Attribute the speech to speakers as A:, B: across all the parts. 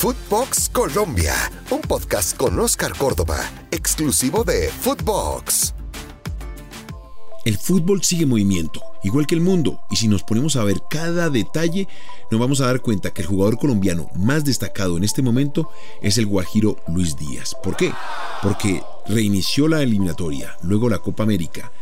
A: Footbox Colombia, un podcast con Oscar Córdoba, exclusivo de Footbox.
B: El fútbol sigue movimiento, igual que el mundo, y si nos ponemos a ver cada detalle, nos vamos a dar cuenta que el jugador colombiano más destacado en este momento es el guajiro Luis Díaz. ¿Por qué? Porque reinició la eliminatoria, luego la Copa América,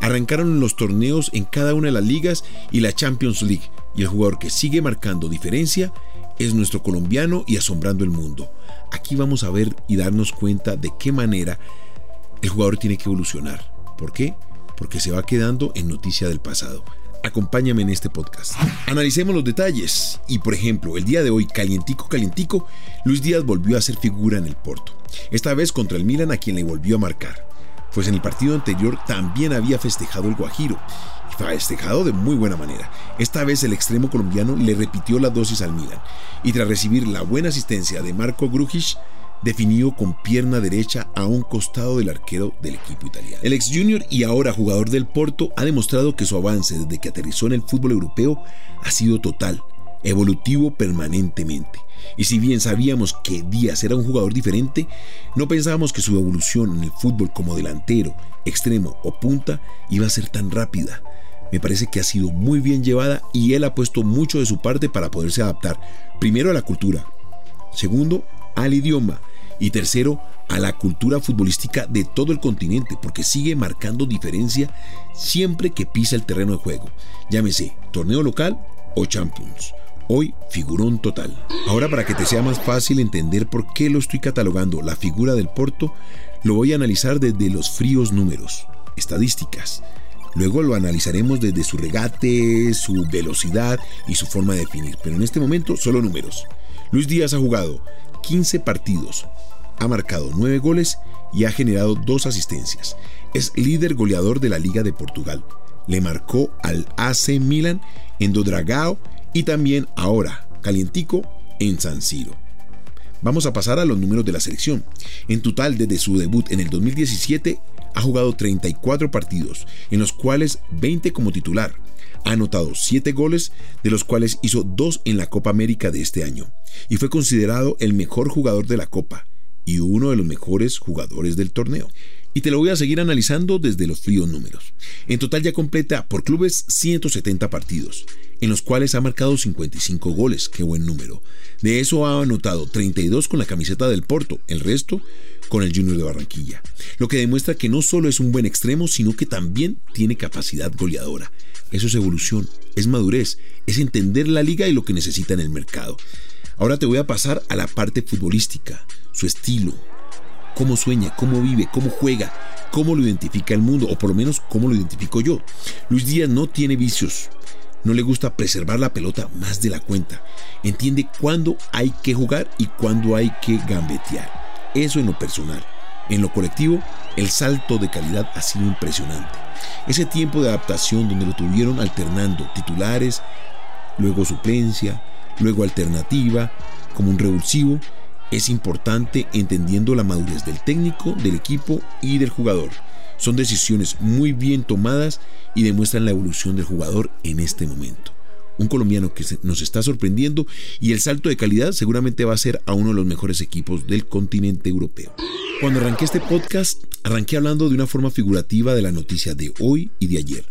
B: arrancaron los torneos en cada una de las ligas y la Champions League, y el jugador que sigue marcando diferencia es nuestro colombiano y asombrando el mundo. Aquí vamos a ver y darnos cuenta de qué manera el jugador tiene que evolucionar. ¿Por qué? porque se va quedando en noticia del pasado. Acompáñame en este podcast. Analicemos los detalles. Y por ejemplo, el día de hoy, calientico, calientico, Luis Díaz volvió a ser figura en el Porto. Esta vez contra el Milan a quien le volvió a marcar. Pues en el partido anterior también había festejado el Guajiro. Festejado de muy buena manera. Esta vez el extremo colombiano le repitió la dosis al Milan. Y tras recibir la buena asistencia de Marco Grujic, definió con pierna derecha a un costado del arquero del equipo italiano. El ex junior y ahora jugador del Porto ha demostrado que su avance desde que aterrizó en el fútbol europeo ha sido total, evolutivo permanentemente. Y si bien sabíamos que Díaz era un jugador diferente, no pensábamos que su evolución en el fútbol como delantero, extremo o punta iba a ser tan rápida. Me parece que ha sido muy bien llevada y él ha puesto mucho de su parte para poderse adaptar, primero a la cultura, segundo al idioma y tercero, a la cultura futbolística de todo el continente, porque sigue marcando diferencia siempre que pisa el terreno de juego, llámese torneo local o Champions. Hoy, figurón total. Ahora, para que te sea más fácil entender por qué lo estoy catalogando la figura del Porto, lo voy a analizar desde los fríos números, estadísticas. Luego lo analizaremos desde su regate, su velocidad y su forma de definir. Pero en este momento, solo números. Luis Díaz ha jugado 15 partidos, ha marcado 9 goles y ha generado 2 asistencias. Es líder goleador de la Liga de Portugal. Le marcó al AC Milan en Dodragao y también ahora, calientico, en San Siro. Vamos a pasar a los números de la selección. En total, desde su debut en el 2017, ha jugado 34 partidos, en los cuales 20 como titular. Ha anotado 7 goles, de los cuales hizo 2 en la Copa América de este año, y fue considerado el mejor jugador de la Copa y uno de los mejores jugadores del torneo. Y te lo voy a seguir analizando desde los fríos números. En total ya completa por clubes 170 partidos, en los cuales ha marcado 55 goles, qué buen número. De eso ha anotado 32 con la camiseta del Porto, el resto con el Junior de Barranquilla. Lo que demuestra que no solo es un buen extremo, sino que también tiene capacidad goleadora. Eso es evolución, es madurez, es entender la liga y lo que necesita en el mercado. Ahora te voy a pasar a la parte futbolística, su estilo, cómo sueña, cómo vive, cómo juega, cómo lo identifica el mundo, o por lo menos cómo lo identifico yo. Luis Díaz no tiene vicios, no le gusta preservar la pelota más de la cuenta. Entiende cuándo hay que jugar y cuándo hay que gambetear. Eso en lo personal. En lo colectivo, el salto de calidad ha sido impresionante. Ese tiempo de adaptación donde lo tuvieron alternando titulares, luego suplencia, luego alternativa, como un revulsivo, es importante entendiendo la madurez del técnico, del equipo y del jugador. Son decisiones muy bien tomadas y demuestran la evolución del jugador en este momento. Un colombiano que nos está sorprendiendo y el salto de calidad seguramente va a ser a uno de los mejores equipos del continente europeo. Cuando arranqué este podcast, arranqué hablando de una forma figurativa de la noticia de hoy y de ayer.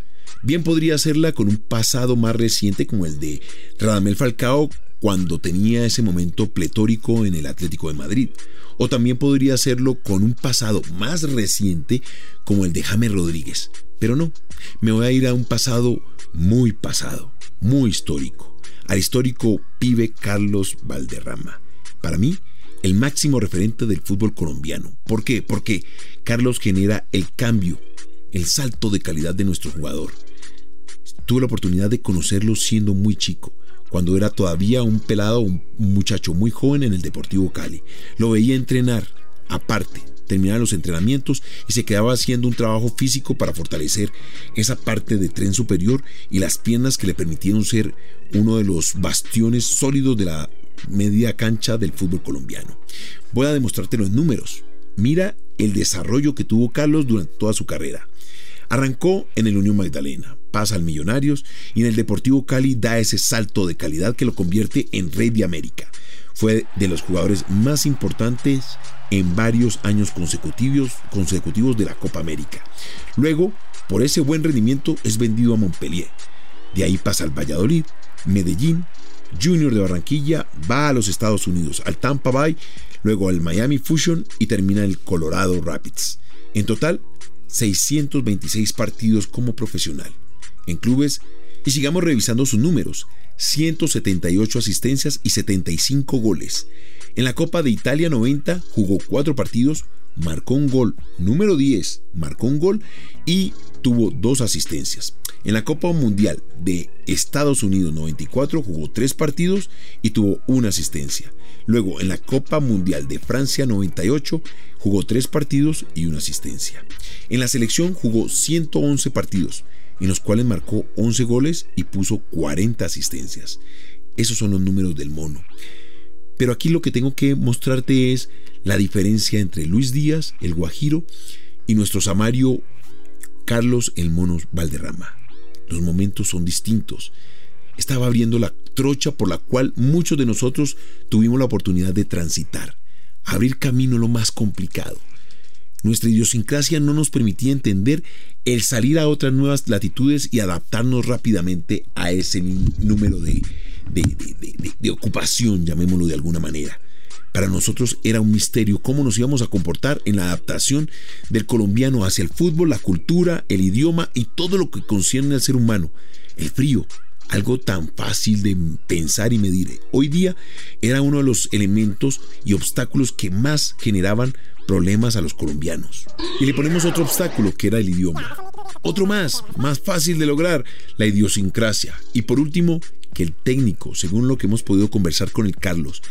B: Bien podría hacerla con un pasado más reciente como el de Radamel Falcao cuando tenía ese momento pletórico en el Atlético de Madrid. O también podría hacerlo con un pasado más reciente como el de James Rodríguez. Pero no, me voy a ir a un pasado muy pasado, muy histórico, al histórico pibe Carlos Valderrama. Para mí, el máximo referente del fútbol colombiano. ¿Por qué? Porque Carlos genera el cambio, el salto de calidad de nuestro jugador. Tuve la oportunidad de conocerlo siendo muy chico cuando era todavía un pelado, un muchacho muy joven en el Deportivo Cali. Lo veía entrenar, aparte, terminaba los entrenamientos y se quedaba haciendo un trabajo físico para fortalecer esa parte de tren superior y las piernas que le permitieron ser uno de los bastiones sólidos de la media cancha del fútbol colombiano. Voy a demostrártelo en números. Mira el desarrollo que tuvo Carlos durante toda su carrera. Arrancó en el Unión Magdalena, pasa al Millonarios y en el Deportivo Cali da ese salto de calidad que lo convierte en rey de América. Fue de los jugadores más importantes en varios años consecutivos, consecutivos de la Copa América. Luego, por ese buen rendimiento, es vendido a Montpellier. De ahí pasa al Valladolid, Medellín, Junior de Barranquilla, va a los Estados Unidos, al Tampa Bay, luego al Miami Fusion y termina el Colorado Rapids. En total, 626 partidos como profesional. En clubes, y sigamos revisando sus números, 178 asistencias y 75 goles. En la Copa de Italia 90 jugó 4 partidos, marcó un gol, número 10 marcó un gol y tuvo dos asistencias. En la Copa Mundial de Estados Unidos 94 jugó 3 partidos y tuvo una asistencia. Luego en la Copa Mundial de Francia 98 jugó 3 partidos y una asistencia. En la selección jugó 111 partidos, en los cuales marcó 11 goles y puso 40 asistencias. Esos son los números del mono. Pero aquí lo que tengo que mostrarte es la diferencia entre Luis Díaz, el Guajiro, y nuestro Samario Carlos el Mono Valderrama. Los momentos son distintos. Estaba abriendo la trocha por la cual muchos de nosotros tuvimos la oportunidad de transitar. Abrir camino lo más complicado. Nuestra idiosincrasia no nos permitía entender el salir a otras nuevas latitudes y adaptarnos rápidamente a ese número de, de, ocupación, llamémoslo de alguna manera. Para nosotros era un misterio cómo nos íbamos a comportar en la adaptación del colombiano hacia el fútbol, la cultura, el idioma y todo lo que concierne al ser humano. El frío, algo tan fácil de pensar y medir. Hoy día era uno de los elementos y obstáculos que más generaban problemas a los colombianos. Y le ponemos otro obstáculo que era el idioma. Otro más, más fácil de lograr, la idiosincrasia. Y por último, que el técnico, según lo que hemos podido conversar con el Carlos,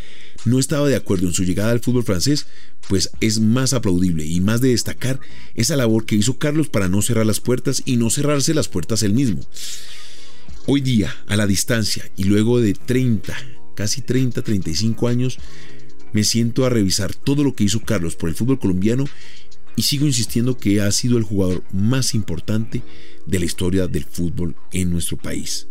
B: no estaba de acuerdo en su llegada al fútbol francés, pues es más aplaudible y más de destacar esa labor que hizo Carlos para no cerrar las puertas y no cerrarse las puertas él mismo. Hoy día, a la distancia y luego de 30, casi 30, 35 años, me siento a revisar todo lo que hizo Carlos por el fútbol colombiano y sigo insistiendo que ha sido el jugador más importante de la historia del fútbol en nuestro país.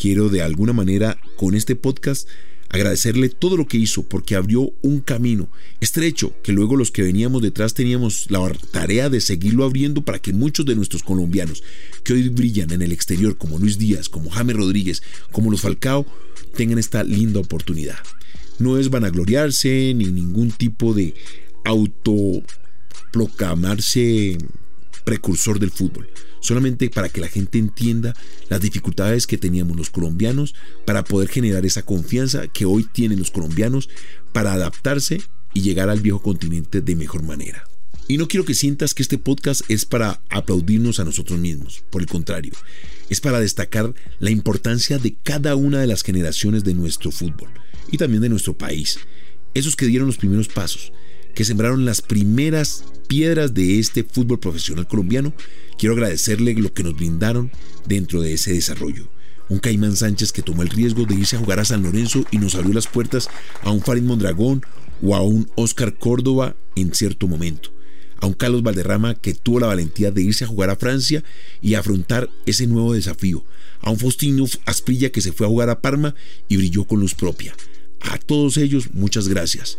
B: Quiero de alguna manera con este podcast agradecerle todo lo que hizo porque abrió un camino estrecho que luego los que veníamos detrás teníamos la tarea de seguirlo abriendo para que muchos de nuestros colombianos que hoy brillan en el exterior como Luis Díaz, como James Rodríguez, como los Falcao, tengan esta linda oportunidad. No es vanagloriarse ni ningún tipo de autoproclamarse precursor del fútbol solamente para que la gente entienda las dificultades que teníamos los colombianos para poder generar esa confianza que hoy tienen los colombianos para adaptarse y llegar al viejo continente de mejor manera. Y no quiero que sientas que este podcast es para aplaudirnos a nosotros mismos, por el contrario, es para destacar la importancia de cada una de las generaciones de nuestro fútbol y también de nuestro país, esos que dieron los primeros pasos, que sembraron las primeras piedras de este fútbol profesional colombiano, quiero agradecerle lo que nos brindaron dentro de ese desarrollo. Un Caimán Sánchez que tomó el riesgo de irse a jugar a San Lorenzo y nos abrió las puertas a un Farid Mondragón o a un Oscar Córdoba en cierto momento. A un Carlos Valderrama que tuvo la valentía de irse a jugar a Francia y afrontar ese nuevo desafío. A un Faustino Asprilla que se fue a jugar a Parma y brilló con luz propia. A todos ellos, muchas gracias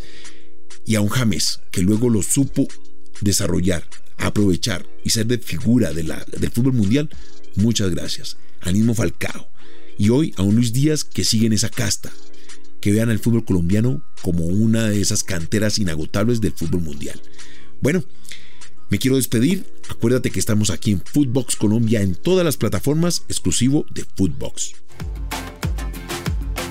B: y a un James que luego lo supo desarrollar, aprovechar y ser de figura de la, del fútbol mundial, muchas gracias. Al mismo Falcao. Y hoy a un Luis Díaz que sigue en esa casta, que vean al fútbol colombiano como una de esas canteras inagotables del fútbol mundial. Bueno, me quiero despedir. Acuérdate que estamos aquí en Footbox Colombia en todas las plataformas exclusivo de Footbox.